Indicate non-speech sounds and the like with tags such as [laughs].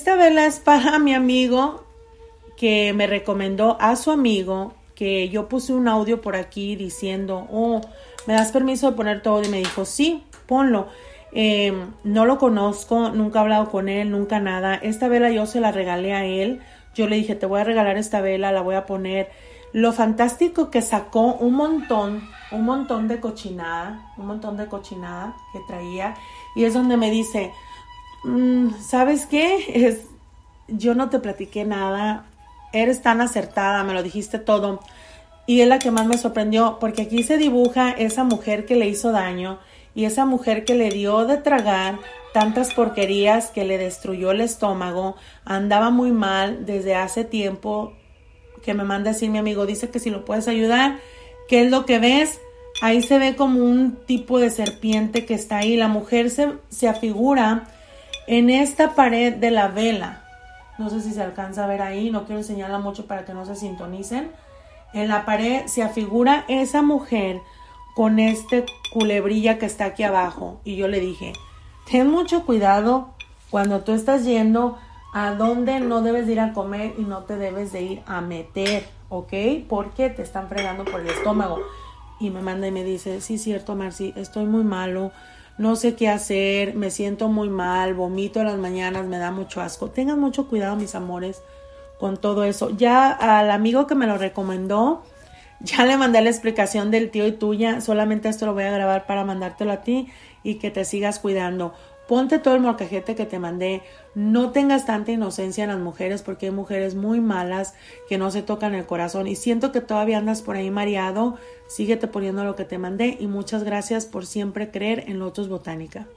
Esta vela es para mi amigo que me recomendó a su amigo que yo puse un audio por aquí diciendo, oh, ¿me das permiso de poner todo? Y me dijo, sí, ponlo. Em, no lo conozco, nunca he hablado con él, nunca nada. Esta vela yo se la regalé a él. Yo le dije, te voy a regalar esta vela, la voy a poner. Lo fantástico que sacó un montón, un montón de cochinada, un montón de cochinada que traía. Y es donde me dice, mm, ¿sabes qué? [laughs] Es, yo no te platiqué nada, eres tan acertada, me lo dijiste todo. Y es la que más me sorprendió, porque aquí se dibuja esa mujer que le hizo daño y esa mujer que le dio de tragar tantas porquerías que le destruyó el estómago, andaba muy mal desde hace tiempo, que me manda decir mi amigo, dice que si lo puedes ayudar, ¿qué es lo que ves? Ahí se ve como un tipo de serpiente que está ahí. La mujer se, se afigura en esta pared de la vela. No sé si se alcanza a ver ahí, no quiero enseñarla mucho para que no se sintonicen. En la pared se afigura esa mujer con este culebrilla que está aquí abajo. Y yo le dije, ten mucho cuidado cuando tú estás yendo a donde no debes ir a comer y no te debes de ir a meter, ¿ok? Porque te están fregando por el estómago. Y me manda y me dice, sí, cierto, Marci, estoy muy malo, no sé qué hacer, me siento muy mal, vomito en las mañanas, me da mucho asco. Tengan mucho cuidado, mis amores, con todo eso. Ya al amigo que me lo recomendó, ya le mandé la explicación del tío y tuya, solamente esto lo voy a grabar para mandártelo a ti y que te sigas cuidando. Ponte todo el molcajete que te mandé. No tengas tanta inocencia en las mujeres porque hay mujeres muy malas que no se tocan el corazón. Y siento que todavía andas por ahí mareado. Síguete poniendo lo que te mandé y muchas gracias por siempre creer en Lotus Botánica.